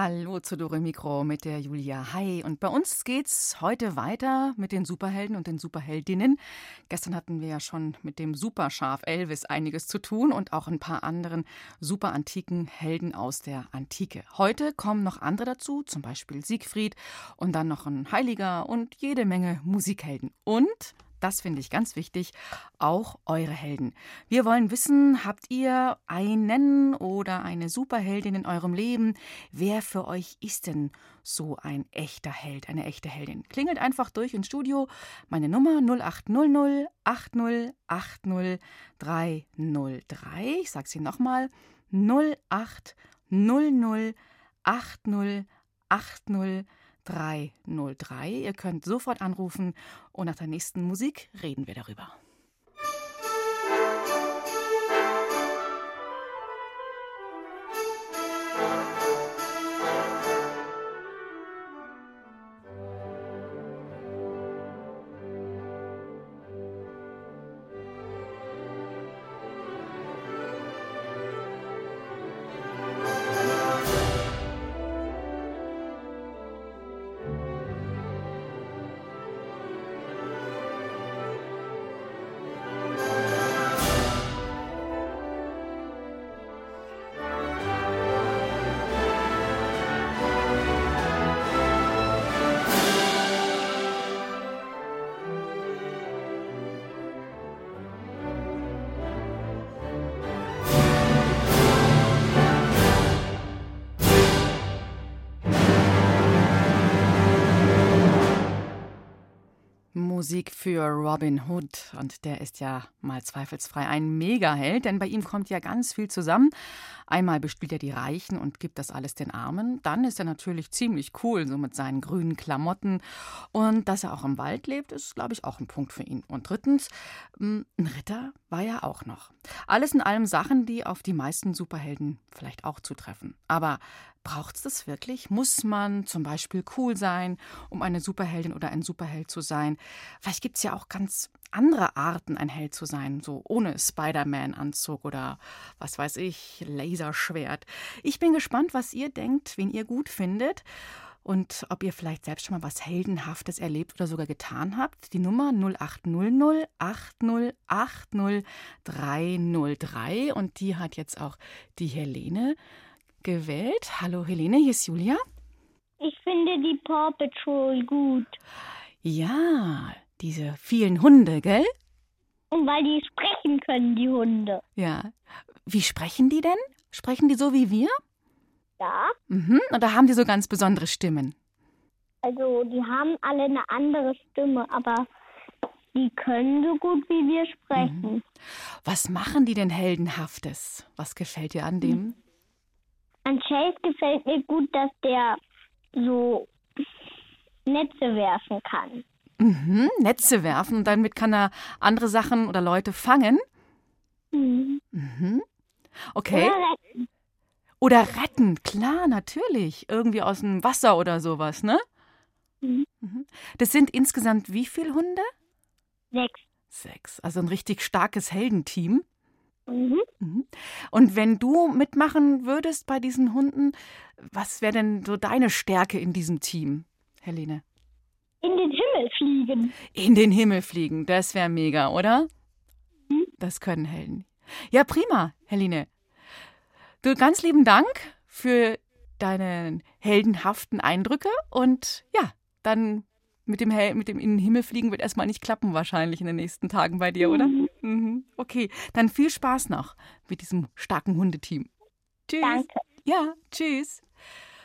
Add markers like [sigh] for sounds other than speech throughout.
Hallo zu Dore Mikro mit der Julia. Hi. Und bei uns geht's heute weiter mit den Superhelden und den Superheldinnen. Gestern hatten wir ja schon mit dem Superschaf Elvis einiges zu tun und auch ein paar anderen super antiken Helden aus der Antike. Heute kommen noch andere dazu, zum Beispiel Siegfried und dann noch ein Heiliger und jede Menge Musikhelden. Und das finde ich ganz wichtig, auch eure Helden. Wir wollen wissen, habt ihr einen oder eine Superheldin in eurem Leben? Wer für euch ist denn so ein echter Held, eine echte Heldin? Klingelt einfach durch ins Studio. Meine Nummer 0800 80 303. Ich sage sie nochmal. 0800 80 80 303. Ihr könnt sofort anrufen und nach der nächsten Musik reden wir darüber. Musik für Robin Hood. Und der ist ja mal zweifelsfrei ein Megaheld, denn bei ihm kommt ja ganz viel zusammen. Einmal bespielt er die Reichen und gibt das alles den Armen. Dann ist er natürlich ziemlich cool, so mit seinen grünen Klamotten. Und dass er auch im Wald lebt, ist, glaube ich, auch ein Punkt für ihn. Und drittens, hm, ein Ritter war er auch noch. Alles in allem Sachen, die auf die meisten Superhelden vielleicht auch zutreffen. Aber Braucht es das wirklich? Muss man zum Beispiel cool sein, um eine Superheldin oder ein Superheld zu sein? Vielleicht gibt es ja auch ganz andere Arten, ein Held zu sein, so ohne Spider-Man-Anzug oder was weiß ich, Laserschwert. Ich bin gespannt, was ihr denkt, wen ihr gut findet und ob ihr vielleicht selbst schon mal was Heldenhaftes erlebt oder sogar getan habt. Die Nummer 0800 80 303 und die hat jetzt auch die Helene gewählt. Hallo Helene, hier ist Julia. Ich finde die Paw Patrol gut. Ja, diese vielen Hunde, gell? Und weil die sprechen können, die Hunde. Ja. Wie sprechen die denn? Sprechen die so wie wir? Ja. Mhm. Und da haben die so ganz besondere Stimmen. Also, die haben alle eine andere Stimme, aber die können so gut wie wir sprechen. Mhm. Was machen die denn Heldenhaftes? Was gefällt dir an dem? An Chase gefällt mir gut, dass der so Netze werfen kann. Mhm, Netze werfen und damit kann er andere Sachen oder Leute fangen. Mhm. Mhm. Okay. Oder retten. Oder retten, klar, natürlich. Irgendwie aus dem Wasser oder sowas, ne? Mhm. Mhm. Das sind insgesamt wie viele Hunde? Sechs. Sechs. Also ein richtig starkes Heldenteam. Mhm. Mhm. Und wenn du mitmachen würdest bei diesen Hunden, was wäre denn so deine Stärke in diesem Team, Helene? In den Himmel fliegen. In den Himmel fliegen, das wäre mega, oder? Mhm. Das können Helden. Ja, prima, Helene. Du, ganz lieben Dank für deine heldenhaften Eindrücke und ja, dann mit dem, Hel mit dem in den Himmel fliegen wird erstmal nicht klappen, wahrscheinlich in den nächsten Tagen bei dir, oder? Mhm. Okay, dann viel Spaß noch mit diesem starken Hundeteam. Tschüss. Danke. Ja, tschüss.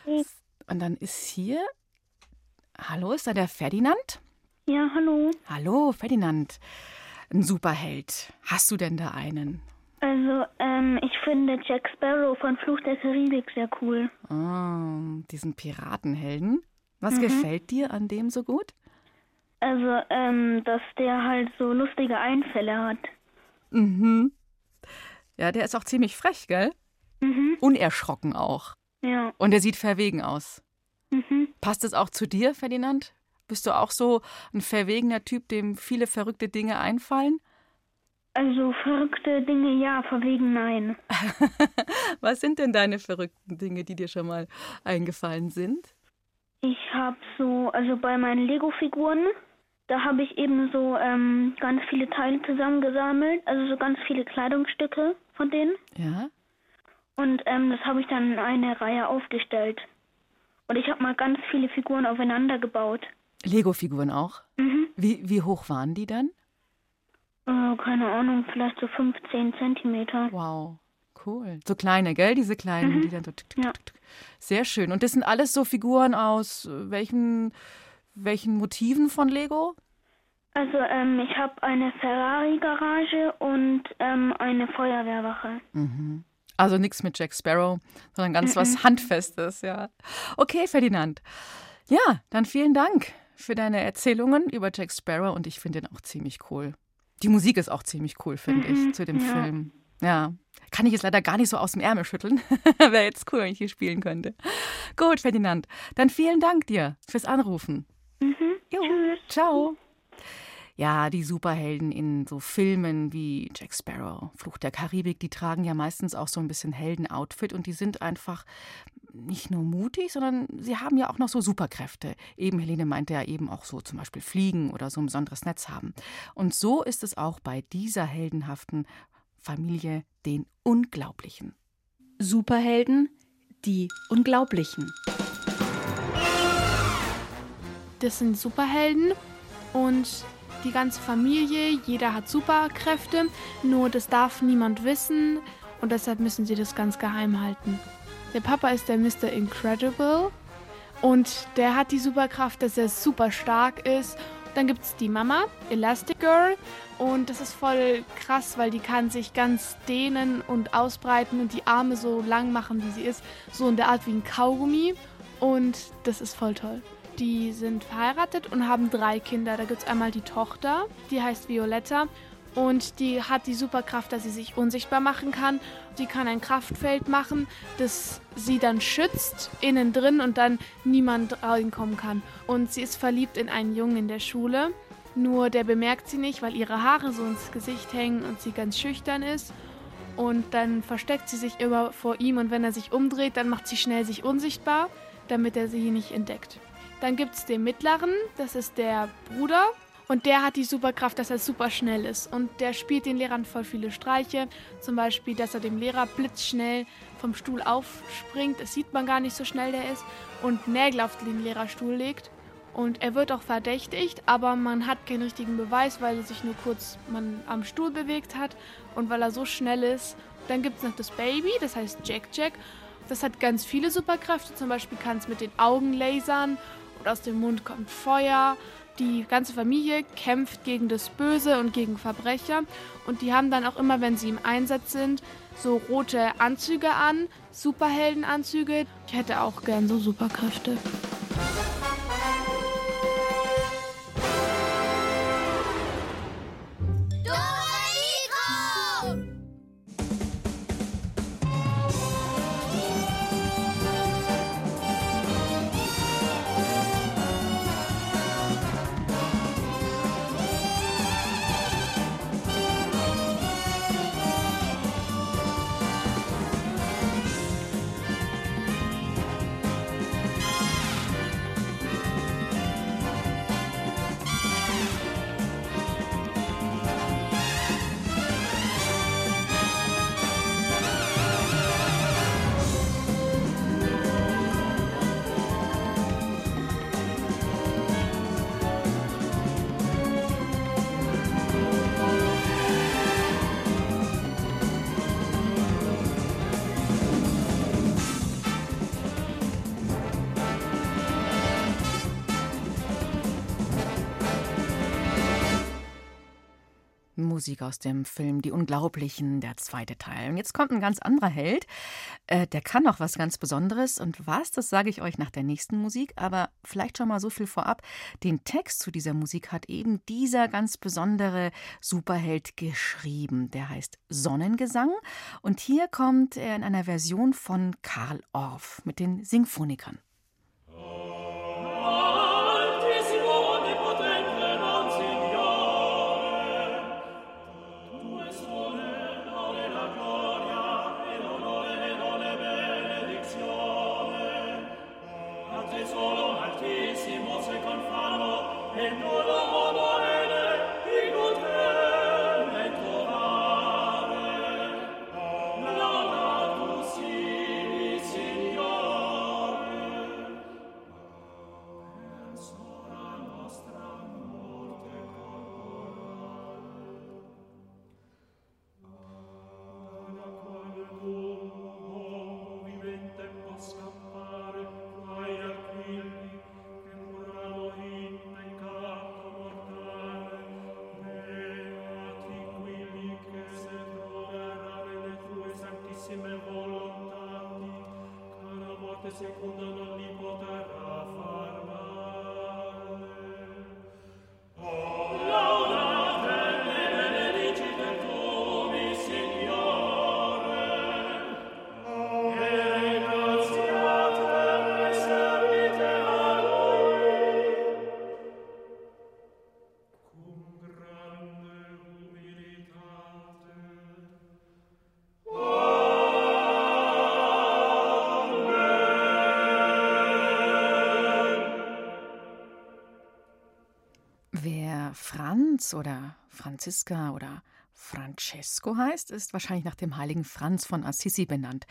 Tschüss. Und dann ist hier. Hallo, ist da der Ferdinand? Ja, hallo. Hallo, Ferdinand. Ein Superheld. Hast du denn da einen? Also, ähm, ich finde Jack Sparrow von Fluch der Karibik sehr cool. Oh, diesen Piratenhelden. Was Mhm. gefällt dir an dem so gut? Also, ähm, dass der halt so lustige Einfälle hat. Mhm. Ja, der ist auch ziemlich frech, gell? Mhm. Unerschrocken auch. Ja. Und er sieht verwegen aus. Mhm. Passt es auch zu dir, Ferdinand? Bist du auch so ein verwegener Typ, dem viele verrückte Dinge einfallen? Also verrückte Dinge ja, verwegen nein. [laughs] Was sind denn deine verrückten Dinge, die dir schon mal eingefallen sind? Ich habe so, also bei meinen Lego-Figuren, da habe ich eben so ähm, ganz viele Teile zusammengesammelt, also so ganz viele Kleidungsstücke von denen. Ja? Und ähm, das habe ich dann in eine Reihe aufgestellt. Und ich habe mal ganz viele Figuren aufeinander gebaut. Lego-Figuren auch? Mhm. Wie, wie hoch waren die dann? Äh, keine Ahnung, vielleicht so 15 Zentimeter. Wow, cool. So kleine, gell? Diese kleinen, die dann so. Tick, tick, Ja. tick. Sehr schön. Und das sind alles so Figuren aus äh, welchen, welchen Motiven von Lego? Also ähm, ich habe eine Ferrari-Garage und ähm, eine Feuerwehrwache. Mhm. Also nichts mit Jack Sparrow, sondern ganz was Handfestes, ja. Okay, Ferdinand. Ja, dann vielen Dank für deine Erzählungen über Jack Sparrow und ich finde ihn auch ziemlich cool. Die Musik ist auch ziemlich cool, finde Mhm, ich, zu dem ja. Film. Ja. Kann ich jetzt leider gar nicht so aus dem Ärmel schütteln. [laughs] Wäre jetzt cool, wenn ich hier spielen könnte. Gut, Ferdinand. Dann vielen Dank dir fürs Anrufen. Mhm. Jo, Tschüss. ciao. Ja, die Superhelden in so Filmen wie Jack Sparrow, Fluch der Karibik, die tragen ja meistens auch so ein bisschen Heldenoutfit und die sind einfach nicht nur mutig, sondern sie haben ja auch noch so Superkräfte. Eben Helene meinte ja eben auch so zum Beispiel fliegen oder so ein besonderes Netz haben. Und so ist es auch bei dieser heldenhaften Familie, den Unglaublichen. Superhelden, die Unglaublichen. Das sind Superhelden und die ganze Familie, jeder hat Superkräfte, nur das darf niemand wissen und deshalb müssen sie das ganz geheim halten. Der Papa ist der Mr. Incredible und der hat die Superkraft, dass er super stark ist. Dann gibt es die Mama, Elastic Girl, und das ist voll krass, weil die kann sich ganz dehnen und ausbreiten und die Arme so lang machen, wie sie ist, so in der Art wie ein Kaugummi. Und das ist voll toll. Die sind verheiratet und haben drei Kinder. Da gibt es einmal die Tochter, die heißt Violetta. Und die hat die Superkraft, dass sie sich unsichtbar machen kann. Sie kann ein Kraftfeld machen, das sie dann schützt, innen drin und dann niemand reinkommen kann. Und sie ist verliebt in einen Jungen in der Schule. Nur der bemerkt sie nicht, weil ihre Haare so ins Gesicht hängen und sie ganz schüchtern ist. Und dann versteckt sie sich immer vor ihm und wenn er sich umdreht, dann macht sie schnell sich unsichtbar, damit er sie nicht entdeckt. Dann gibt es den mittleren, das ist der Bruder. Und der hat die Superkraft, dass er super schnell ist. Und der spielt den Lehrern voll viele Streiche. Zum Beispiel, dass er dem Lehrer blitzschnell vom Stuhl aufspringt. Das sieht man gar nicht so schnell der ist. Und Nägel auf den Lehrerstuhl legt. Und er wird auch verdächtigt, aber man hat keinen richtigen Beweis, weil er sich nur kurz man am Stuhl bewegt hat und weil er so schnell ist. Dann gibt es noch das Baby, das heißt Jack Jack. Das hat ganz viele Superkräfte. Zum Beispiel kann es mit den Augen lasern und aus dem Mund kommt Feuer. Die ganze Familie kämpft gegen das Böse und gegen Verbrecher. Und die haben dann auch immer, wenn sie im Einsatz sind, so rote Anzüge an, Superheldenanzüge. Ich hätte auch gern so Superkräfte. Musik aus dem Film Die Unglaublichen, der zweite Teil. Und jetzt kommt ein ganz anderer Held. Äh, der kann noch was ganz Besonderes. Und was, das sage ich euch nach der nächsten Musik. Aber vielleicht schon mal so viel vorab. Den Text zu dieser Musik hat eben dieser ganz besondere Superheld geschrieben. Der heißt Sonnengesang. Und hier kommt er in einer Version von Karl Orff mit den Sinfonikern. Franz oder Franziska oder Francesco heißt, ist wahrscheinlich nach dem heiligen Franz von Assisi benannt.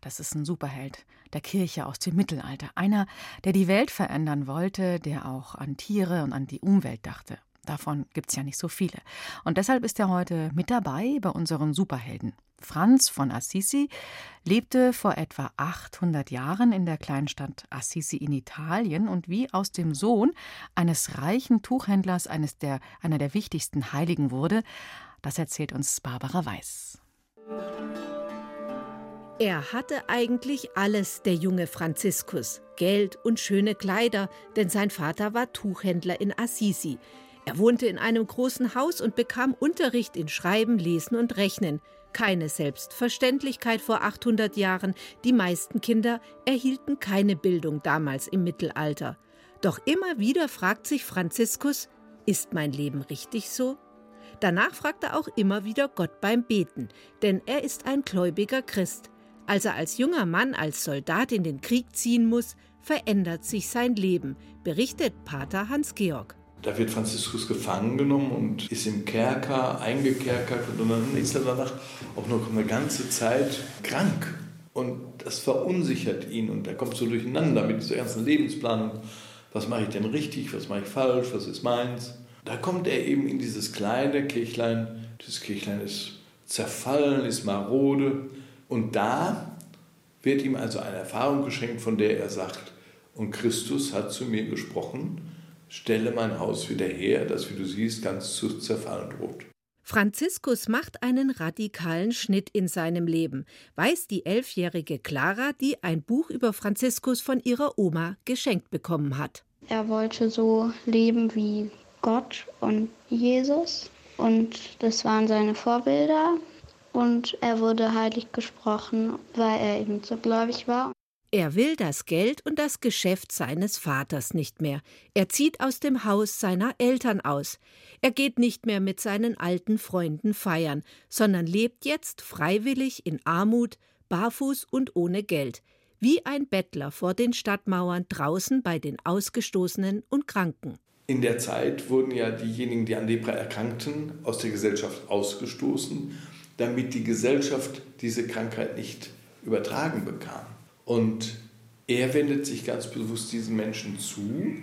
Das ist ein Superheld der Kirche aus dem Mittelalter. Einer, der die Welt verändern wollte, der auch an Tiere und an die Umwelt dachte. Davon gibt es ja nicht so viele. Und deshalb ist er heute mit dabei bei unseren Superhelden. Franz von Assisi lebte vor etwa 800 Jahren in der Kleinstadt Assisi in Italien und wie aus dem Sohn eines reichen Tuchhändlers eines der, einer der wichtigsten Heiligen wurde, das erzählt uns Barbara Weiß. Er hatte eigentlich alles, der junge Franziskus. Geld und schöne Kleider, denn sein Vater war Tuchhändler in Assisi. Er wohnte in einem großen Haus und bekam Unterricht in Schreiben, Lesen und Rechnen. Keine Selbstverständlichkeit vor 800 Jahren. Die meisten Kinder erhielten keine Bildung damals im Mittelalter. Doch immer wieder fragt sich Franziskus, ist mein Leben richtig so? Danach fragt er auch immer wieder Gott beim Beten, denn er ist ein gläubiger Christ. Als er als junger Mann als Soldat in den Krieg ziehen muss, verändert sich sein Leben, berichtet Pater Hans Georg. Da wird Franziskus gefangen genommen und ist im Kerker eingekerkert und dann ist er danach auch noch eine ganze Zeit krank. Und das verunsichert ihn und er kommt so durcheinander mit dieser ganzen Lebensplanung. Was mache ich denn richtig, was mache ich falsch, was ist meins? Da kommt er eben in dieses kleine Kirchlein. Dieses Kirchlein ist zerfallen, ist marode. Und da wird ihm also eine Erfahrung geschenkt, von der er sagt, und Christus hat zu mir gesprochen, stelle mein Haus wieder her, das, wie du siehst, ganz zu zerfallen droht. Franziskus macht einen radikalen Schnitt in seinem Leben, weiß die elfjährige Clara, die ein Buch über Franziskus von ihrer Oma geschenkt bekommen hat. Er wollte so leben wie Gott und Jesus und das waren seine Vorbilder und er wurde heilig gesprochen, weil er eben so gläubig war. Er will das Geld und das Geschäft seines Vaters nicht mehr. Er zieht aus dem Haus seiner Eltern aus. Er geht nicht mehr mit seinen alten Freunden feiern, sondern lebt jetzt freiwillig in Armut, barfuß und ohne Geld, wie ein Bettler vor den Stadtmauern draußen bei den Ausgestoßenen und Kranken. In der Zeit wurden ja diejenigen, die an Lepra erkrankten, aus der Gesellschaft ausgestoßen, damit die Gesellschaft diese Krankheit nicht übertragen bekam. Und er wendet sich ganz bewusst diesen Menschen zu.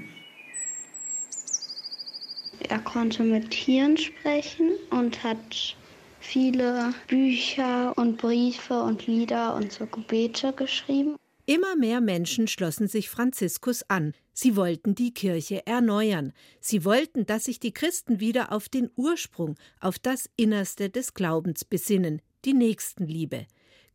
Er konnte mit Tieren sprechen und hat viele Bücher und Briefe und Lieder und so Gebete geschrieben. Immer mehr Menschen schlossen sich Franziskus an. Sie wollten die Kirche erneuern. Sie wollten, dass sich die Christen wieder auf den Ursprung, auf das Innerste des Glaubens besinnen, die Nächstenliebe.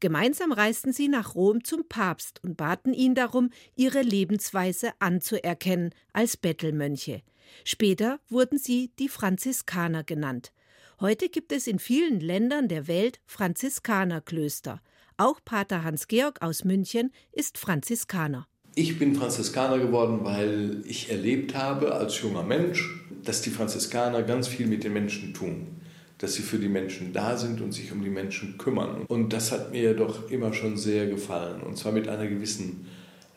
Gemeinsam reisten sie nach Rom zum Papst und baten ihn darum, ihre Lebensweise anzuerkennen als Bettelmönche. Später wurden sie die Franziskaner genannt. Heute gibt es in vielen Ländern der Welt Franziskanerklöster. Auch Pater Hans-Georg aus München ist Franziskaner. Ich bin Franziskaner geworden, weil ich erlebt habe als junger Mensch, dass die Franziskaner ganz viel mit den Menschen tun. Dass sie für die Menschen da sind und sich um die Menschen kümmern. Und das hat mir doch immer schon sehr gefallen. Und zwar mit einer gewissen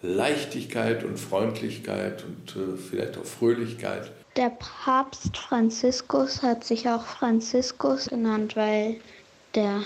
Leichtigkeit und Freundlichkeit und äh, vielleicht auch Fröhlichkeit. Der Papst Franziskus hat sich auch Franziskus genannt, weil der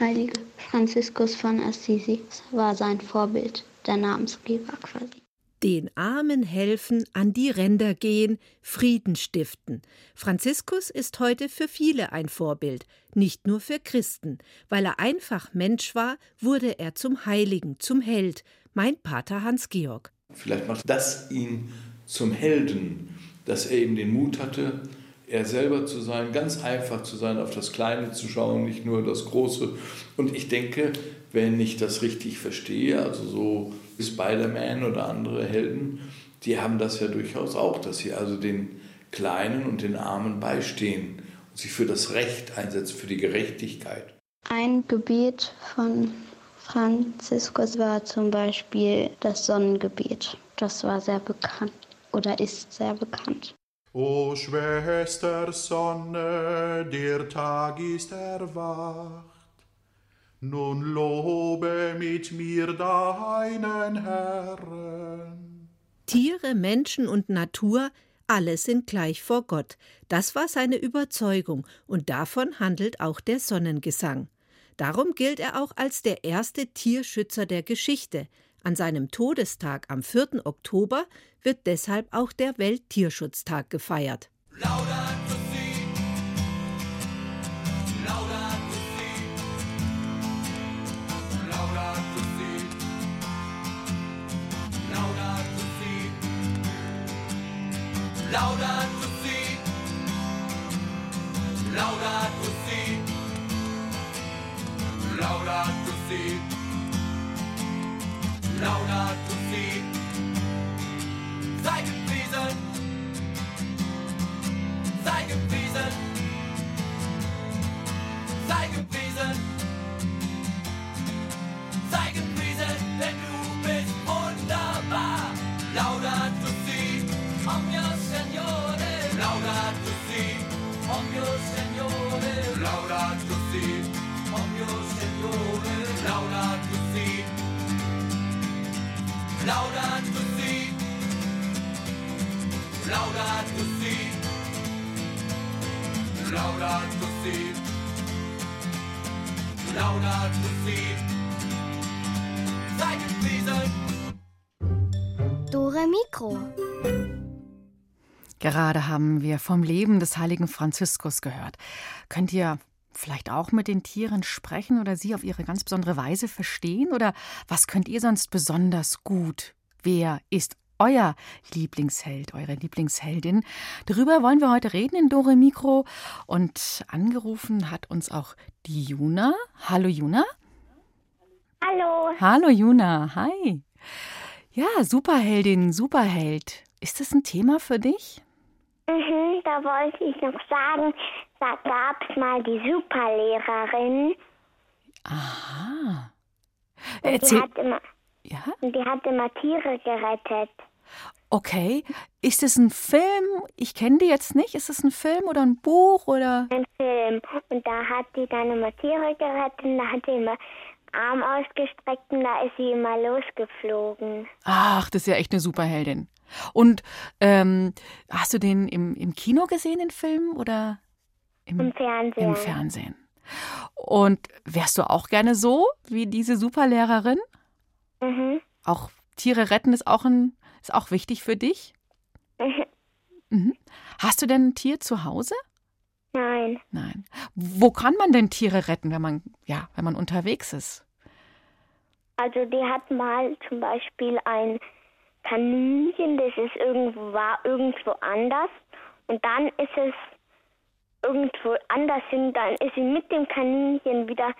heilige Franziskus von Assisi war sein Vorbild, der Namensgeber quasi. Den Armen helfen, an die Ränder gehen, Frieden stiften. Franziskus ist heute für viele ein Vorbild, nicht nur für Christen. Weil er einfach Mensch war, wurde er zum Heiligen, zum Held, mein Pater Hans Georg. Vielleicht macht das ihn zum Helden, dass er eben den Mut hatte, er selber zu sein, ganz einfach zu sein, auf das Kleine zu schauen, nicht nur das Große. Und ich denke, wenn ich das richtig verstehe, also so Spider-Man oder andere Helden, die haben das ja durchaus auch, dass sie also den Kleinen und den Armen beistehen und sich für das Recht einsetzen, für die Gerechtigkeit. Ein Gebet von Franziskus war zum Beispiel das Sonnengebet. Das war sehr bekannt oder ist sehr bekannt. O Schwester Sonne, der Tag ist erwacht. Nun lobe mit mir deinen Herrn. Tiere, Menschen und Natur, alle sind gleich vor Gott. Das war seine Überzeugung, und davon handelt auch der Sonnengesang. Darum gilt er auch als der erste Tierschützer der Geschichte. An seinem Todestag am 4. Oktober wird deshalb auch der Welttierschutztag gefeiert. Laudato Lauter Laudato si. Laudato si. Laudato si. Sei gepriesen. Dore Mikro. Gerade haben wir vom Leben des heiligen Franziskus gehört. Könnt ihr vielleicht auch mit den Tieren sprechen oder sie auf ihre ganz besondere Weise verstehen? Oder was könnt ihr sonst besonders gut? Wer ist euer Lieblingsheld, eure Lieblingsheldin? Darüber wollen wir heute reden in Dore Mikro. Und angerufen hat uns auch die Juna. Hallo Juna. Hallo. Hallo Juna, hi. Ja, Superheldin, Superheld. Ist das ein Thema für dich? Mhm, da wollte ich noch sagen, da gab es mal die Superlehrerin. Aha. Und Erzähl. Die hat immer, Ja? und die hat immer Tiere gerettet. Okay. Ist es ein Film? Ich kenne die jetzt nicht. Ist es ein Film oder ein Buch oder? Ein Film. Und da hat die dann immer Tiere gerettet und da hat sie immer Arm ausgestreckt und da ist sie immer losgeflogen. Ach, das ist ja echt eine Superheldin. Und ähm, hast du den im, im Kino gesehen, den Film oder im, Im Fernsehen. im Fernsehen? Und wärst du auch gerne so wie diese Superlehrerin? Mhm. Auch Tiere retten ist auch ein ist auch wichtig für dich. Mhm. Hast du denn ein Tier zu Hause? Nein. Nein. Wo kann man denn Tiere retten, wenn man ja, wenn man unterwegs ist? Also die hat mal zum Beispiel ein Kaninchen, das ist irgendwo, war irgendwo anders. Und dann ist es irgendwo anders hin, dann ist sie mit dem Kaninchen wieder,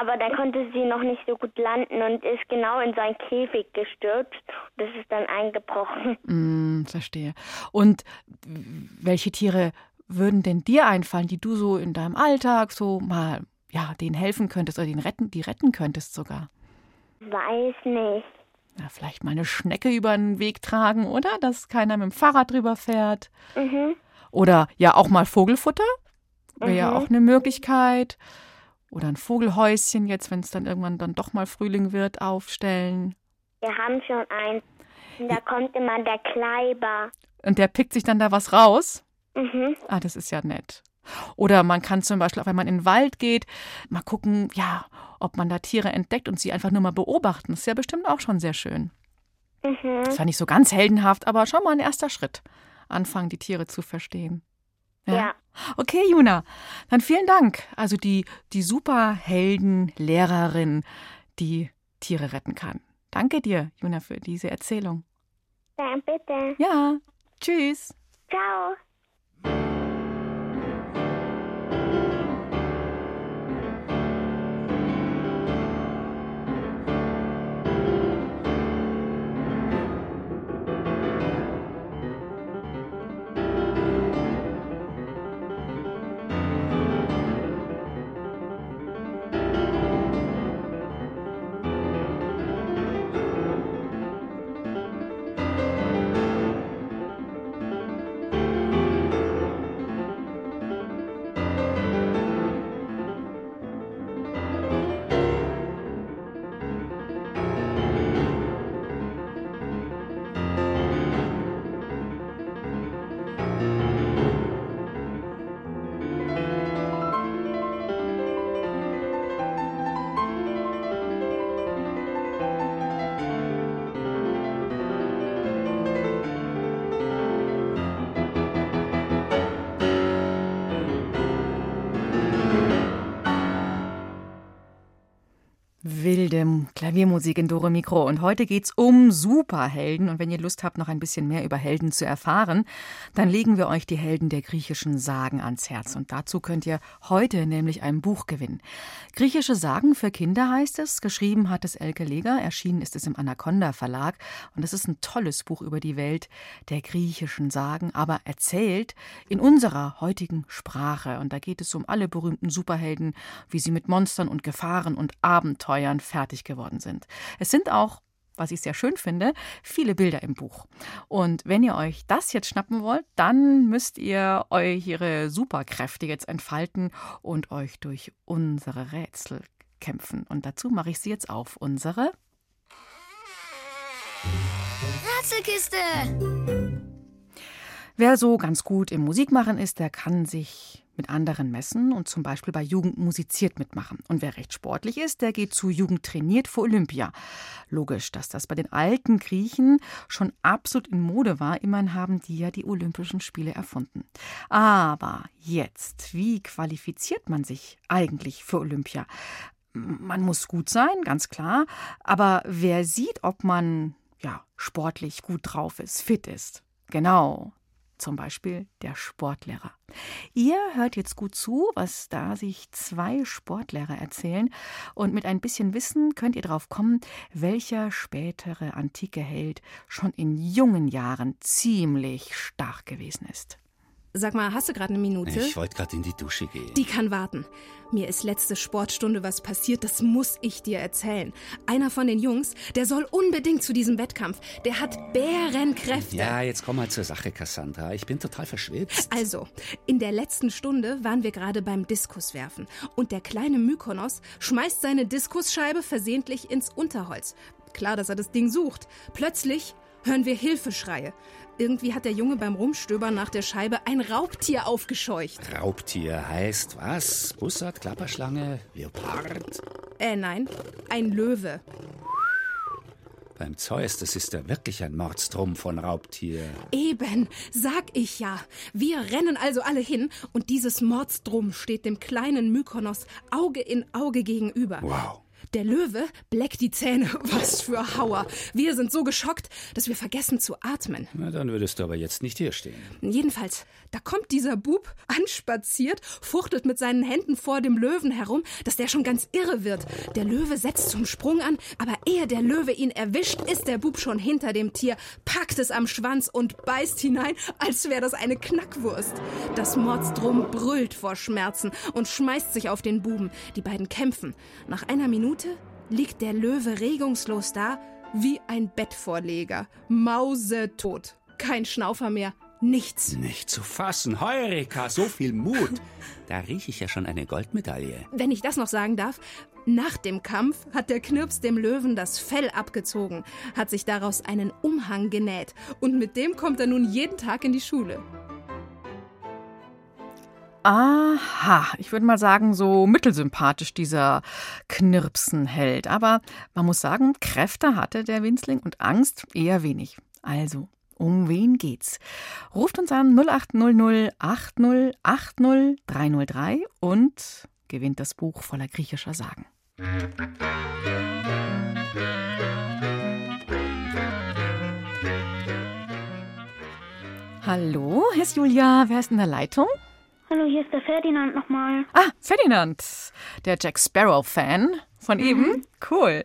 aber dann konnte sie noch nicht so gut landen und ist genau in seinen Käfig gestürzt. Das ist dann eingebrochen. [laughs] Mm, verstehe. Und welche Tiere würden denn dir einfallen, die du so in deinem Alltag so mal, ja, denen helfen könntest oder den retten, die retten könntest sogar? Weiß nicht. Na, vielleicht mal eine Schnecke über den Weg tragen, oder? Dass keiner mit dem Fahrrad drüber fährt. Mhm. Oder ja, auch mal Vogelfutter. Wäre ja Mhm. auch eine Möglichkeit. Oder ein Vogelhäuschen jetzt, wenn es dann irgendwann dann doch mal Frühling wird, aufstellen. Wir haben schon eins. Und da kommt immer der Kleiber. Und der pickt sich dann da was raus. Mhm. Ah, das ist ja nett. Oder man kann zum Beispiel, auch wenn man in den Wald geht, mal gucken, ja, ob man da Tiere entdeckt und sie einfach nur mal beobachten. Das ist ja bestimmt auch schon sehr schön. Mhm. Das war nicht so ganz heldenhaft, aber schon mal ein erster Schritt. Anfangen, die Tiere zu verstehen. Ja. Okay, Juna, dann vielen Dank. Also die, die Superhelden-Lehrerin, die Tiere retten kann. Danke dir, Juna, für diese Erzählung. Ja, bitte. Ja, tschüss. Ciao. Wilde Klaviermusik in Dore Mikro. Und heute geht's um Superhelden. Und wenn ihr Lust habt, noch ein bisschen mehr über Helden zu erfahren, dann legen wir euch die Helden der griechischen Sagen ans Herz. Und dazu könnt ihr heute nämlich ein Buch gewinnen. Griechische Sagen für Kinder heißt es. Geschrieben hat es Elke Leger. Erschienen ist es im Anaconda Verlag. Und es ist ein tolles Buch über die Welt der griechischen Sagen, aber erzählt in unserer heutigen Sprache. Und da geht es um alle berühmten Superhelden, wie sie mit Monstern und Gefahren und Abenteuern fertig geworden sind. Es sind auch was ich sehr schön finde, viele Bilder im Buch. Und wenn ihr euch das jetzt schnappen wollt, dann müsst ihr euch ihre Superkräfte jetzt entfalten und euch durch unsere Rätsel kämpfen. Und dazu mache ich sie jetzt auf. Unsere Rätselkiste! Wer so ganz gut im Musikmachen ist, der kann sich mit anderen messen und zum Beispiel bei Jugend musiziert mitmachen. Und wer recht sportlich ist, der geht zu Jugend trainiert für Olympia. Logisch, dass das bei den alten Griechen schon absolut in Mode war. Immerhin haben die ja die Olympischen Spiele erfunden. Aber jetzt, wie qualifiziert man sich eigentlich für Olympia? Man muss gut sein, ganz klar. Aber wer sieht, ob man ja sportlich gut drauf ist, fit ist? Genau, zum Beispiel der Sportlehrer. Ihr hört jetzt gut zu, was da sich zwei Sportlehrer erzählen. Und mit ein bisschen Wissen könnt ihr darauf kommen, welcher spätere antike Held schon in jungen Jahren ziemlich stark gewesen ist. Sag mal, hast du gerade eine Minute? Ich wollte gerade in die Dusche gehen. Die kann warten. Mir ist letzte Sportstunde was passiert, das muss ich dir erzählen. Einer von den Jungs, der soll unbedingt zu diesem Wettkampf. Der hat Bärenkräfte. Ja, jetzt komm mal zur Sache, Cassandra. Ich bin total verschwitzt. Also, in der letzten Stunde waren wir gerade beim Diskuswerfen. Und der kleine Mykonos schmeißt seine Diskusscheibe versehentlich ins Unterholz. Klar, dass er das Ding sucht. Plötzlich hören wir Hilfeschreie. Irgendwie hat der Junge beim Rumstöbern nach der Scheibe ein Raubtier aufgescheucht. Raubtier heißt was? Bussard, Klapperschlange, Leopard? Äh, nein, ein Löwe. Beim Zeus, das ist ja wirklich ein Mordstrom von Raubtier. Eben, sag ich ja. Wir rennen also alle hin und dieses Mordstrom steht dem kleinen Mykonos Auge in Auge gegenüber. Wow. Der Löwe bleckt die Zähne. [laughs] Was für Hauer. Wir sind so geschockt, dass wir vergessen zu atmen. Na, dann würdest du aber jetzt nicht hier stehen. Jedenfalls, da kommt dieser Bub anspaziert, fuchtelt mit seinen Händen vor dem Löwen herum, dass der schon ganz irre wird. Der Löwe setzt zum Sprung an, aber ehe der Löwe ihn erwischt, ist der Bub schon hinter dem Tier, packt es am Schwanz und beißt hinein, als wäre das eine Knackwurst. Das Mordstrom brüllt vor Schmerzen und schmeißt sich auf den Buben. Die beiden kämpfen. Nach einer Minute liegt der Löwe regungslos da, wie ein Bettvorleger. Mausetot. Kein Schnaufer mehr. Nichts. Nicht zu fassen. Heureka, so viel Mut. [laughs] Da rieche ich ja schon eine Goldmedaille. Wenn ich das noch sagen darf, nach dem Kampf hat der Knirps dem Löwen das Fell abgezogen, hat sich daraus einen Umhang genäht und mit dem kommt er nun jeden Tag in die Schule. Aha, ich würde mal sagen, so mittelsympathisch dieser Knirpsenheld. Aber man muss sagen, Kräfte hatte der Winzling und Angst eher wenig. Also, um wen geht's? Ruft uns an 0800 80 80 303 und gewinnt das Buch voller griechischer Sagen. Hallo, hier ist Julia. Wer ist in der Leitung? Hallo, hier ist der Ferdinand nochmal. Ah, Ferdinand, der Jack Sparrow-Fan von eben. Cool.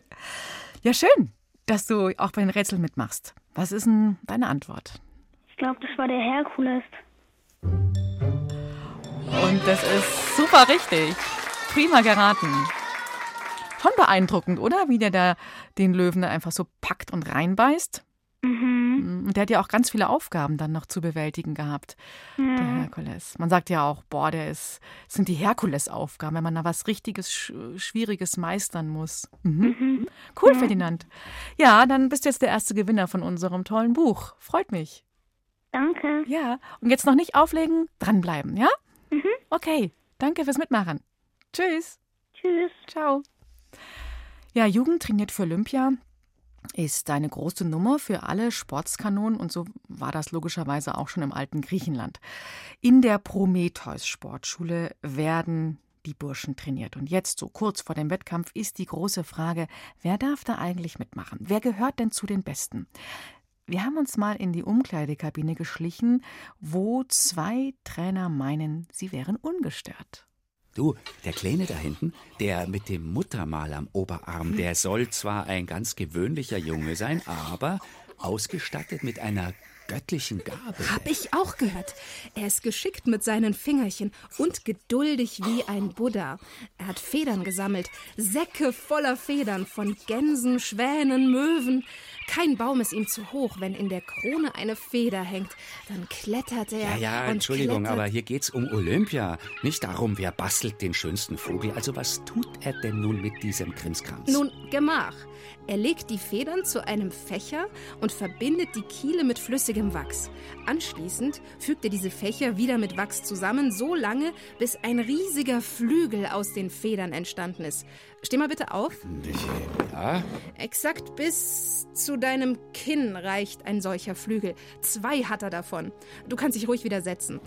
Ja, schön, dass du auch bei den Rätseln mitmachst. Was ist denn deine Antwort? Ich glaube, das war der Herkules. Und das ist super richtig. Prima geraten. Schon beeindruckend, oder? Wie der da den Löwen da einfach so packt und reinbeißt. Mhm. Und der hat ja auch ganz viele Aufgaben dann noch zu bewältigen gehabt, der Ja. Herkules. Man sagt ja auch, boah, der ist, das sind die Herkules-Aufgaben, wenn man da was richtiges, Sch- Schwieriges meistern muss. Mhm. Cool, Ferdinand. Ja, dann bist du jetzt der erste Gewinner von unserem tollen Buch. Freut mich. Danke. Ja, und jetzt noch nicht auflegen, dranbleiben, ja? Okay, danke fürs Mitmachen. Tschüss. Tschüss. Ciao. Ja, Jugend trainiert für Olympia ist eine große Nummer für alle Sportskanonen und so war das logischerweise auch schon im alten Griechenland. In der Prometheus-Sportschule werden die Burschen trainiert. Und jetzt, so kurz vor dem Wettkampf, ist die große Frage, wer darf da eigentlich mitmachen? Wer gehört denn zu den Besten? Wir haben uns mal in die Umkleidekabine geschlichen, wo zwei Trainer meinen, sie wären ungestört. Du, der Kleine da hinten, der mit dem Muttermal am Oberarm, der soll zwar ein ganz gewöhnlicher Junge sein, aber ausgestattet mit einer göttlichen Gabe. Hab ich auch gehört. Er ist geschickt mit seinen Fingerchen und geduldig wie ein Buddha. Er hat Federn gesammelt, Säcke voller Federn von Gänsen, Schwänen, Möwen. Kein Baum ist ihm zu hoch. Wenn in der Krone eine Feder hängt, dann klettert er. Ja, ja, Entschuldigung, klettert. aber hier geht's um Olympia. Nicht darum, wer bastelt den schönsten Vogel. Also was tut er denn nun mit diesem Krimskrams? Nun, Gemach. Er legt die Federn zu einem Fächer und verbindet die Kiele mit flüssigem Wachs. Anschließend fügt er diese Fächer wieder mit Wachs zusammen, so lange, bis ein riesiger Flügel aus den Federn entstanden ist. Steh mal bitte auf. Ja, Exakt bis zu deinem Kinn reicht ein solcher Flügel. Zwei hat er davon. Du kannst dich ruhig wieder setzen.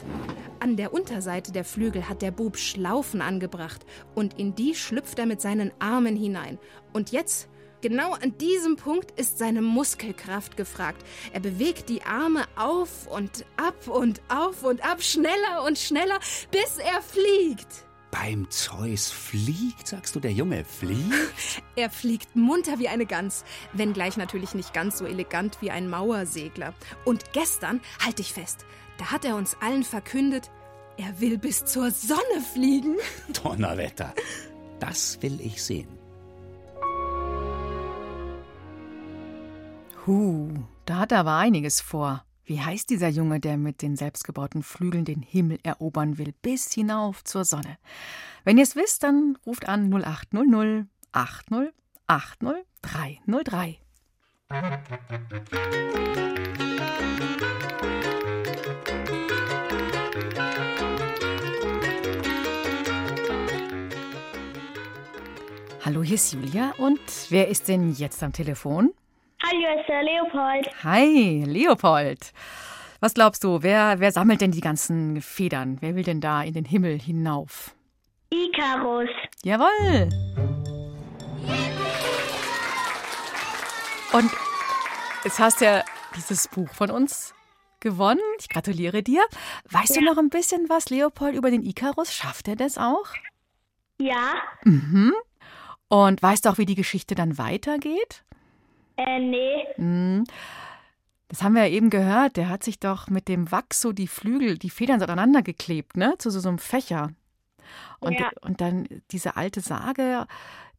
An der Unterseite der Flügel hat der Bub Schlaufen angebracht und in die schlüpft er mit seinen Armen hinein. Und jetzt, genau an diesem Punkt, ist seine Muskelkraft gefragt. Er bewegt die Arme auf und ab und auf und ab, schneller und schneller, bis er fliegt. Beim Zeus fliegt, sagst du, der Junge fliegt? [laughs] Er fliegt munter wie eine Gans, wenngleich natürlich nicht ganz so elegant wie ein Mauersegler. Und gestern, halt dich fest, da hat er uns allen verkündet, er will bis zur Sonne fliegen. [laughs] Donnerwetter. Das will ich sehen. Huh, da hat er aber einiges vor. Wie heißt dieser Junge, der mit den selbstgebauten Flügeln den Himmel erobern will, bis hinauf zur Sonne? Wenn ihr es wisst, dann ruft an 0800 80 80 303. Hallo, hier ist Julia. Und wer ist denn jetzt am Telefon? Hallo, hier ist der Leopold. Hi, Leopold. Was glaubst du, wer, wer sammelt denn die ganzen Federn? Wer will denn da in den Himmel hinauf? Icarus. Jawohl. Und jetzt hast du ja dieses Buch von uns gewonnen. Ich gratuliere dir. Weißt ja. du noch ein bisschen was, Leopold, über den Ikarus? Schafft er das auch? Ja. Mhm. Und weißt du auch, wie die Geschichte dann weitergeht? Äh, nee. Mhm. Das haben wir ja eben gehört. Der hat sich doch mit dem Wachs so die Flügel, die Federn so aneinander geklebt, ne? Zu so, so einem Fächer. Und, ja. und dann diese alte Sage,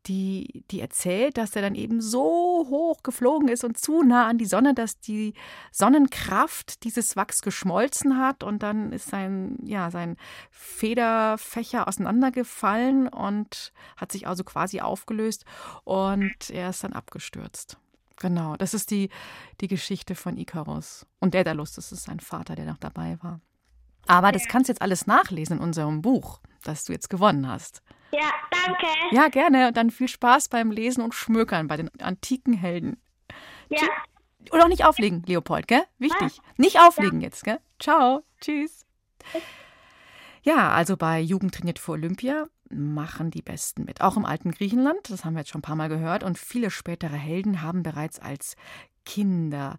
die, die erzählt, dass er dann eben so hoch geflogen ist und zu nah an die Sonne, dass die Sonnenkraft dieses Wachs geschmolzen hat und dann ist sein, ja, sein Federfächer auseinandergefallen und hat sich also quasi aufgelöst und er ist dann abgestürzt. Genau, das ist die, die Geschichte von Ikarus. Und Daedalus, das ist sein Vater, der noch dabei war. Aber das kannst du jetzt alles nachlesen in unserem Buch, das du jetzt gewonnen hast. Ja, danke. Ja, gerne. Und dann viel Spaß beim Lesen und Schmökern bei den antiken Helden. Ja. Oder auch nicht auflegen, Leopold, gell? Wichtig. Was? Nicht auflegen ja. jetzt, gell? Ciao. Tschüss. Ja, also bei Jugend trainiert für Olympia machen die Besten mit. Auch im alten Griechenland, das haben wir jetzt schon ein paar Mal gehört. Und viele spätere Helden haben bereits als Kinder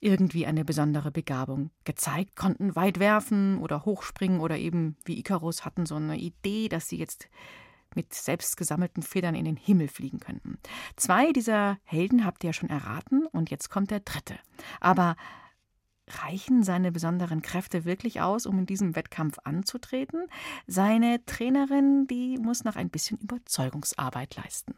irgendwie eine besondere Begabung gezeigt, konnten weit werfen oder hochspringen oder eben wie Icarus hatten so eine Idee, dass sie jetzt mit selbst gesammelten Federn in den Himmel fliegen könnten. Zwei dieser Helden habt ihr ja schon erraten und jetzt kommt der dritte. Aber reichen seine besonderen Kräfte wirklich aus, um in diesem Wettkampf anzutreten? Seine Trainerin, die muss noch ein bisschen Überzeugungsarbeit leisten.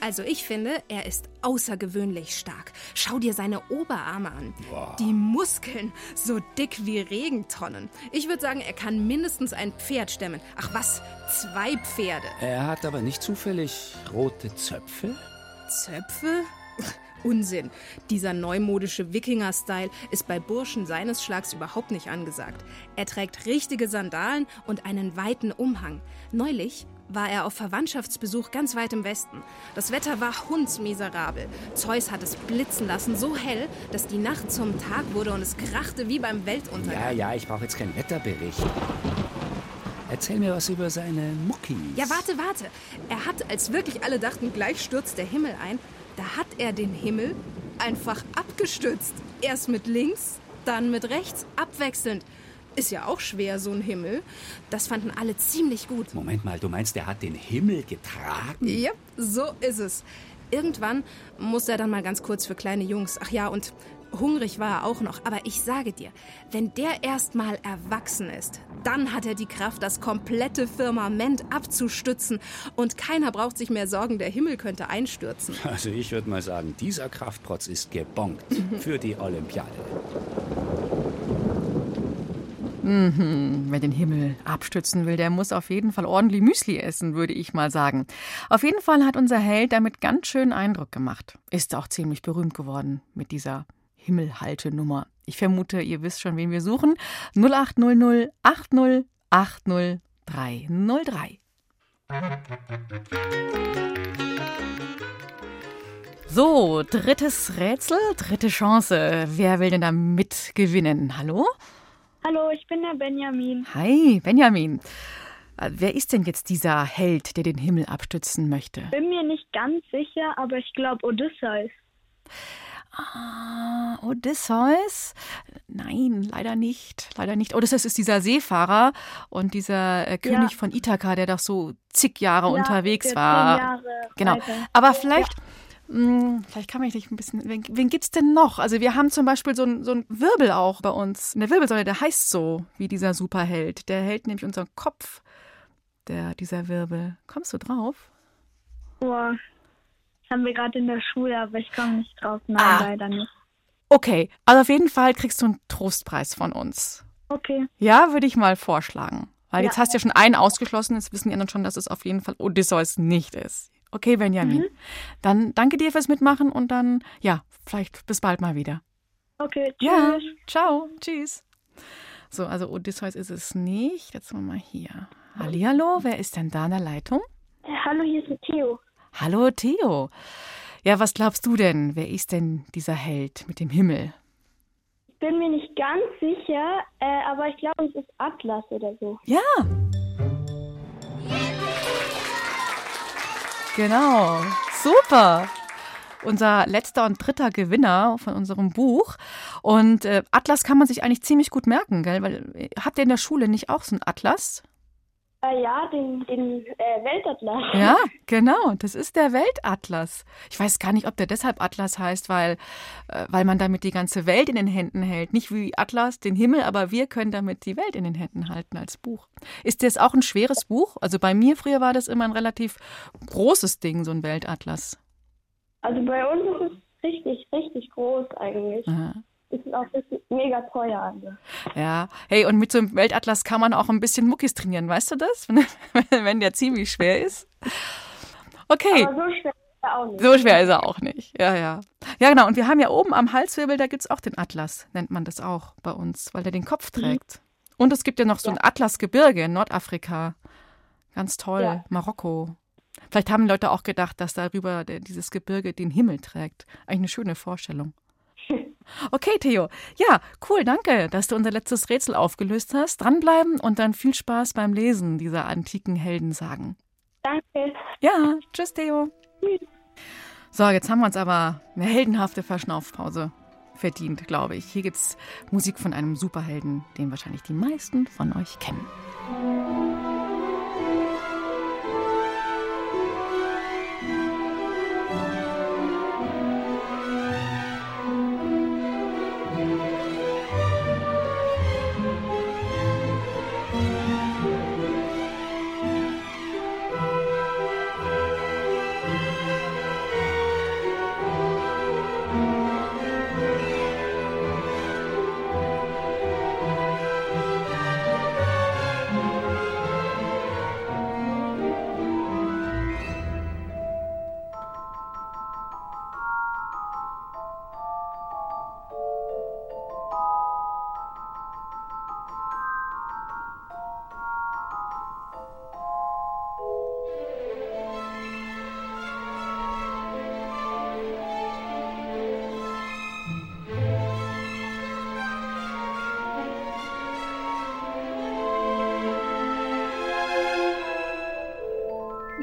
Also ich finde, er ist außergewöhnlich stark. Schau dir seine Oberarme an. Wow. Die Muskeln, so dick wie Regentonnen. Ich würde sagen, er kann mindestens ein Pferd stemmen. Ach was, zwei Pferde. Er hat aber nicht zufällig rote Zöpfe? Zöpfe? Unsinn. Dieser neumodische Wikinger-Style ist bei Burschen seines Schlags überhaupt nicht angesagt. Er trägt richtige Sandalen und einen weiten Umhang. Neulich war er auf Verwandtschaftsbesuch ganz weit im Westen. Das Wetter war hundsmiserabel. Zeus hat es blitzen lassen, so hell, dass die Nacht zum Tag wurde und es krachte wie beim Weltuntergang. Ja, ja, ich brauche jetzt keinen Wetterbericht. Erzähl mir was über seine Muckis. Ja, warte, warte. Er hat, als wirklich alle dachten, gleich stürzt der Himmel ein, da hat er den Himmel einfach abgestützt. Erst mit links, dann mit rechts, abwechselnd. Ist ja auch schwer, so ein Himmel. Das fanden alle ziemlich gut. Moment mal, du meinst, er hat den Himmel getragen? Ja, so ist es. Irgendwann muss er dann mal ganz kurz für kleine Jungs. Ach ja, und hungrig war er auch noch. Aber ich sage dir, wenn der erst mal erwachsen ist, dann hat er die Kraft, das komplette Firmament abzustützen. Und keiner braucht sich mehr sorgen, der Himmel könnte einstürzen. [laughs] Also ich würde mal sagen, dieser Kraftprotz ist gebongt [laughs] für die Olympiade. Mhm. Wer den Himmel abstützen will, der muss auf jeden Fall ordentlich Müsli essen, würde ich mal sagen. Auf jeden Fall hat unser Held damit ganz schön Eindruck gemacht. Ist auch ziemlich berühmt geworden mit dieser Himmelhalte-Nummer. Ich vermute, ihr wisst schon, wen wir suchen. 0800 80 80 303. So, drittes Rätsel, dritte Chance. Wer will denn da mitgewinnen? Hallo? Hallo, ich bin der Benjamin. Hi, Benjamin. Äh, wer ist denn jetzt dieser Held, der den Himmel abstützen möchte? Bin mir nicht ganz sicher, aber ich glaube Odysseus. Ah, Odysseus? Nein, leider nicht. Leider nicht. Odysseus ist dieser Seefahrer und dieser äh, König ja. von Ithaka, der doch so zig Jahre ja, unterwegs war. Jahre genau. Weiter. Aber vielleicht. Ja hm, vielleicht kann man dich ein bisschen. Wen, wen es denn noch? Also, wir haben zum Beispiel so einen so Wirbel auch bei uns. Eine Wirbelsäule, der heißt so wie dieser Superheld. Der hält nämlich unseren Kopf, der, dieser Wirbel. Kommst du drauf? Boah, haben wir gerade in der Schule, aber ich komme nicht drauf. Nein, ah. leider nicht. Okay, also auf jeden Fall kriegst du einen Trostpreis von uns. Okay. Ja, würde ich mal vorschlagen. Weil ja. jetzt hast du ja schon einen ausgeschlossen, jetzt wissen die anderen schon, dass es auf jeden Fall Odysseus nicht ist. Okay, Benjamin. Mhm. Dann danke dir fürs Mitmachen und dann, ja, vielleicht bis bald mal wieder. Okay, tschüss. Ja, ciao, tschüss. So, also Odysseus ist es nicht. Jetzt mal hier. Hallihallo, wer ist denn da in der Leitung? Äh, hallo, hier ist Theo. Hallo, Theo. Ja, was glaubst du denn? Wer ist denn dieser Held mit dem Himmel? Ich bin mir nicht ganz sicher, äh, aber ich glaube, es ist Atlas oder so. Ja, Genau. Super. unser letzter und dritter Gewinner von unserem Buch. Und äh, Atlas kann man sich eigentlich ziemlich gut merken, gell? Weil äh, habt ihr in der Schule nicht auch so einen Atlas? Äh, ja, den, den äh, Weltatlas. Ja, [laughs] genau. Das ist der Weltatlas. Ich weiß gar nicht, ob der deshalb Atlas heißt, weil, äh, weil man damit die ganze Welt in den Händen hält. Nicht wie Atlas den Himmel, aber wir können damit die Welt in den Händen halten als Buch. Ist das auch ein schweres Buch? Also bei mir früher war das immer ein relativ großes Ding, so ein Weltatlas. Also bei uns ist es richtig, richtig groß eigentlich. Aha. Ist auch mega teuer. Also. Ja, hey, und mit so einem Weltatlas kann man auch ein bisschen Muckis trainieren, weißt du das? [laughs] Wenn der ziemlich schwer ist. Okay. Aber so schwer ist er auch nicht. So schwer ist er auch nicht. Ja, ja. Ja, genau. Und wir haben ja oben am Halswirbel, da gibt es auch den Atlas, nennt man das auch bei uns, weil der den Kopf trägt. Und es gibt ja noch so ein Atlasgebirge in Nordafrika. Ganz toll. Ja. Marokko. Vielleicht haben Leute auch gedacht, dass darüber der, dieses Gebirge den Himmel trägt. Eigentlich eine schöne Vorstellung. Okay, Theo. Ja, cool, danke, dass du unser letztes Rätsel aufgelöst hast. Dranbleiben und dann viel Spaß beim Lesen dieser antiken Heldensagen. Danke. Ja, tschüss, Theo. So, jetzt haben wir uns aber eine heldenhafte Verschnaufpause verdient, glaube ich. Hier gibt's Musik von einem Superhelden, den wahrscheinlich die meisten von euch kennen.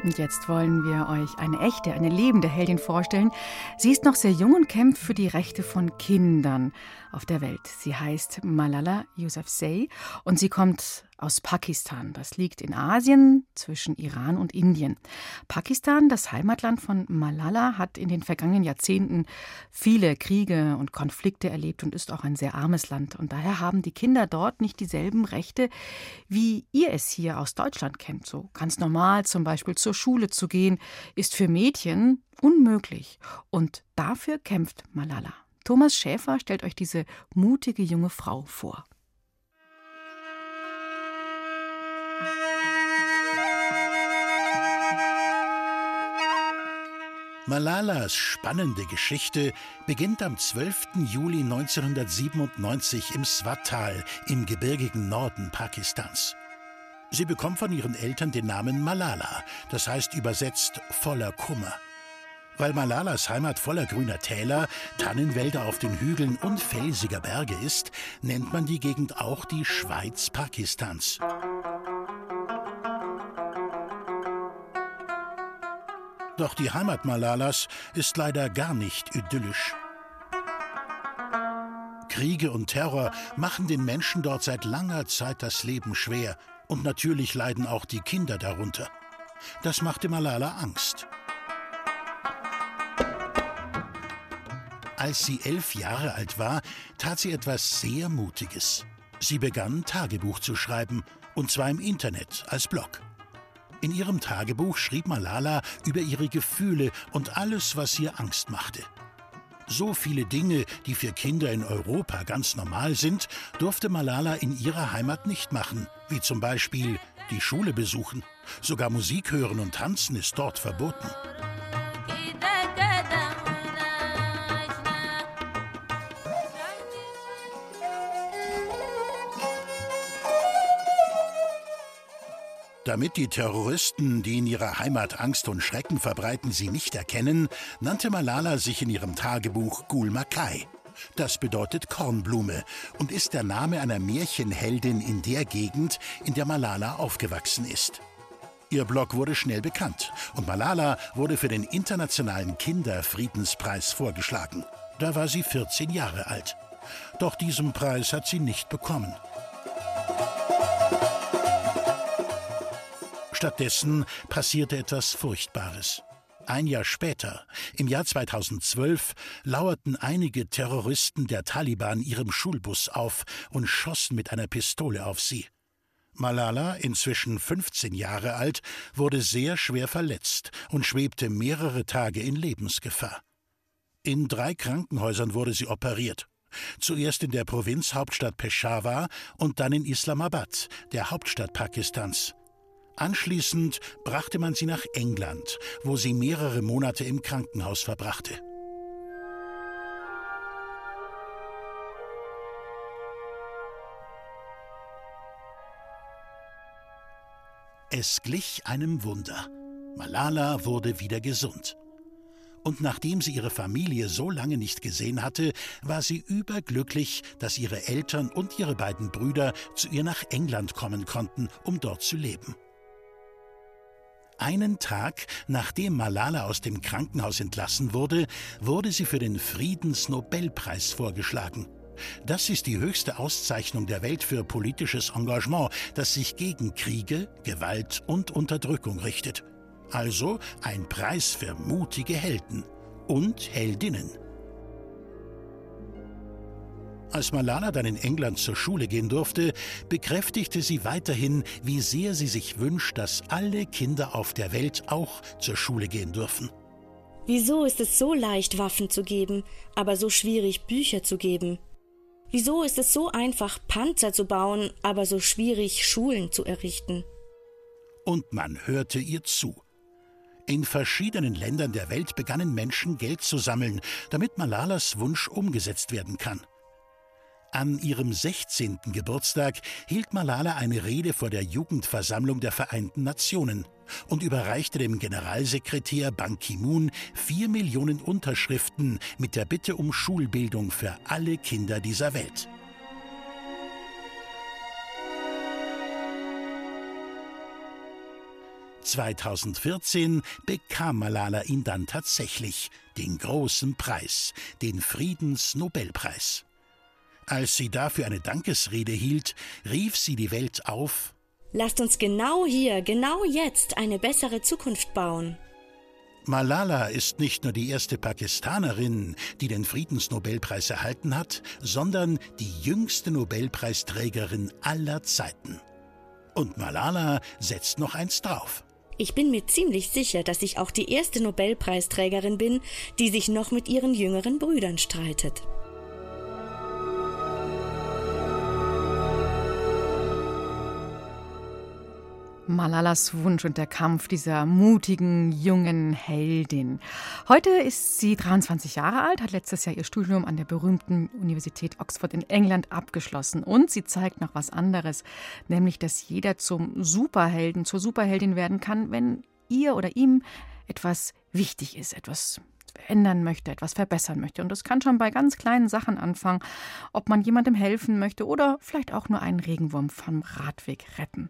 Und jetzt wollen wir euch eine echte, eine lebende Heldin vorstellen. Sie ist noch sehr jung und kämpft für die Rechte von Kindern auf der Welt. Sie heißt Malala Yousafzai und sie kommt aus Pakistan. Das liegt in Asien zwischen Iran und Indien. Pakistan, das Heimatland von Malala, hat in den vergangenen Jahrzehnten viele Kriege und Konflikte erlebt und ist auch ein sehr armes Land. Und daher haben die Kinder dort nicht dieselben Rechte, wie ihr es hier aus Deutschland kennt. So ganz normal zum Beispiel zur Schule zu gehen, ist für Mädchen unmöglich. Und dafür kämpft Malala. Thomas Schäfer stellt euch diese mutige junge Frau vor. Malalas spannende Geschichte beginnt am 12. Juli 1997 im Swat-Tal im gebirgigen Norden Pakistans. Sie bekommt von ihren Eltern den Namen Malala, das heißt übersetzt voller Kummer. Weil Malalas Heimat voller grüner Täler, Tannenwälder auf den Hügeln und felsiger Berge ist, nennt man die Gegend auch die Schweiz Pakistans. Doch die Heimat Malalas ist leider gar nicht idyllisch. Kriege und Terror machen den Menschen dort seit langer Zeit das Leben schwer und natürlich leiden auch die Kinder darunter. Das machte Malala Angst. Als sie elf Jahre alt war, tat sie etwas sehr Mutiges. Sie begann Tagebuch zu schreiben, und zwar im Internet als Blog. In ihrem Tagebuch schrieb Malala über ihre Gefühle und alles, was ihr Angst machte. So viele Dinge, die für Kinder in Europa ganz normal sind, durfte Malala in ihrer Heimat nicht machen, wie zum Beispiel die Schule besuchen. Sogar Musik hören und tanzen ist dort verboten. Damit die Terroristen, die in ihrer Heimat Angst und Schrecken verbreiten, sie nicht erkennen, nannte Malala sich in ihrem Tagebuch Gul Makai. Das bedeutet Kornblume und ist der Name einer Märchenheldin in der Gegend, in der Malala aufgewachsen ist. Ihr Blog wurde schnell bekannt und Malala wurde für den Internationalen Kinderfriedenspreis vorgeschlagen. Da war sie 14 Jahre alt. Doch diesen Preis hat sie nicht bekommen. Stattdessen passierte etwas Furchtbares. Ein Jahr später, im Jahr 2012, lauerten einige Terroristen der Taliban ihrem Schulbus auf und schossen mit einer Pistole auf sie. Malala, inzwischen 15 Jahre alt, wurde sehr schwer verletzt und schwebte mehrere Tage in Lebensgefahr. In drei Krankenhäusern wurde sie operiert. Zuerst in der Provinzhauptstadt Peshawar und dann in Islamabad, der Hauptstadt Pakistans. Anschließend brachte man sie nach England, wo sie mehrere Monate im Krankenhaus verbrachte. Es glich einem Wunder. Malala wurde wieder gesund. Und nachdem sie ihre Familie so lange nicht gesehen hatte, war sie überglücklich, dass ihre Eltern und ihre beiden Brüder zu ihr nach England kommen konnten, um dort zu leben. Einen Tag, nachdem Malala aus dem Krankenhaus entlassen wurde, wurde sie für den Friedensnobelpreis vorgeschlagen. Das ist die höchste Auszeichnung der Welt für politisches Engagement, das sich gegen Kriege, Gewalt und Unterdrückung richtet. Also ein Preis für mutige Helden und Heldinnen. Als Malala dann in England zur Schule gehen durfte, bekräftigte sie weiterhin, wie sehr sie sich wünscht, dass alle Kinder auf der Welt auch zur Schule gehen dürfen. Wieso ist es so leicht, Waffen zu geben, aber so schwierig, Bücher zu geben? Wieso ist es so einfach, Panzer zu bauen, aber so schwierig, Schulen zu errichten? Und man hörte ihr zu. In verschiedenen Ländern der Welt begannen Menschen Geld zu sammeln, damit Malalas Wunsch umgesetzt werden kann. An ihrem 16. Geburtstag hielt Malala eine Rede vor der Jugendversammlung der Vereinten Nationen und überreichte dem Generalsekretär Ban Ki-moon vier Millionen Unterschriften mit der Bitte um Schulbildung für alle Kinder dieser Welt. »2014 bekam Malala ihn dann tatsächlich, den großen Preis, den Friedensnobelpreis. Als sie dafür eine Dankesrede hielt, rief sie die Welt auf Lasst uns genau hier, genau jetzt eine bessere Zukunft bauen. Malala ist nicht nur die erste Pakistanerin, die den Friedensnobelpreis erhalten hat, sondern die jüngste Nobelpreisträgerin aller Zeiten. Und Malala setzt noch eins drauf. Ich bin mir ziemlich sicher, dass ich auch die erste Nobelpreisträgerin bin, die sich noch mit ihren jüngeren Brüdern streitet. Malalas Wunsch und der Kampf dieser mutigen jungen Heldin. Heute ist sie 23 Jahre alt, hat letztes Jahr ihr Studium an der berühmten Universität Oxford in England abgeschlossen und sie zeigt noch was anderes, nämlich dass jeder zum Superhelden, zur Superheldin werden kann, wenn ihr oder ihm etwas wichtig ist, etwas ändern möchte, etwas verbessern möchte. Und das kann schon bei ganz kleinen Sachen anfangen, ob man jemandem helfen möchte oder vielleicht auch nur einen Regenwurm vom Radweg retten.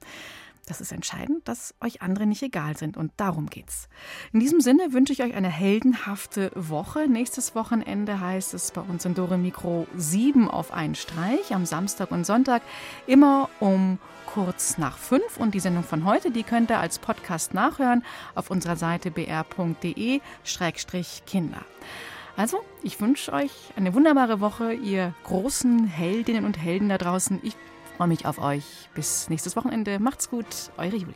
Das ist entscheidend, dass euch andere nicht egal sind und darum geht's. In diesem Sinne wünsche ich euch eine heldenhafte Woche. Nächstes Wochenende heißt es bei uns im Dore Mikro 7 auf einen Streich am Samstag und Sonntag immer um kurz nach 5 und die Sendung von heute, die könnt ihr als Podcast nachhören auf unserer Seite br.de-kinder. Also, ich wünsche euch eine wunderbare Woche, ihr großen Heldinnen und Helden da draußen. Ich freue mich auf euch. Bis nächstes Wochenende. Macht's gut, eure Julia.